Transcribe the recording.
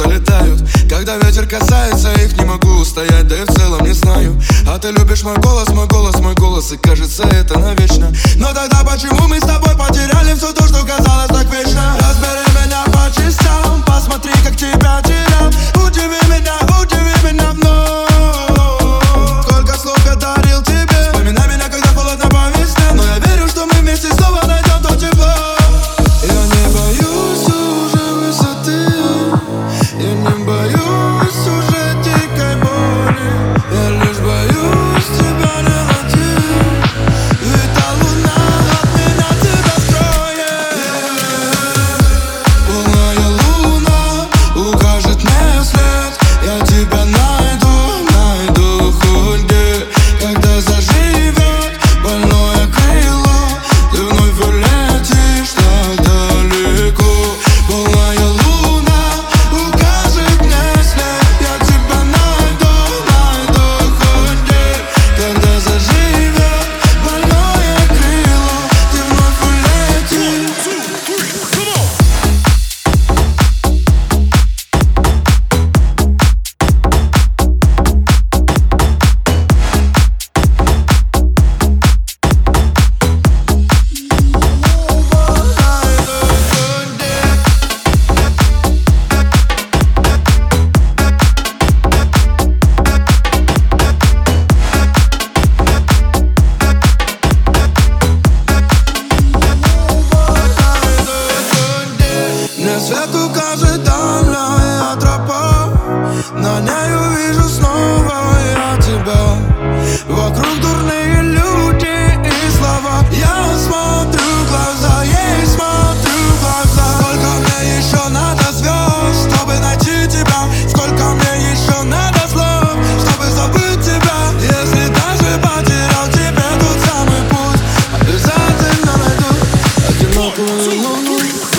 будто летают. Когда ветер касается их, не могу устоять, да и в целом не знаю. А ты любишь мой голос, мой голос, мой голос, и кажется это навечно. Но тогда почему мы с тобой потеряли все то, что казалось так вечно? Разбери меня по частям, посмотри, как тебе See. eu Oh, oh.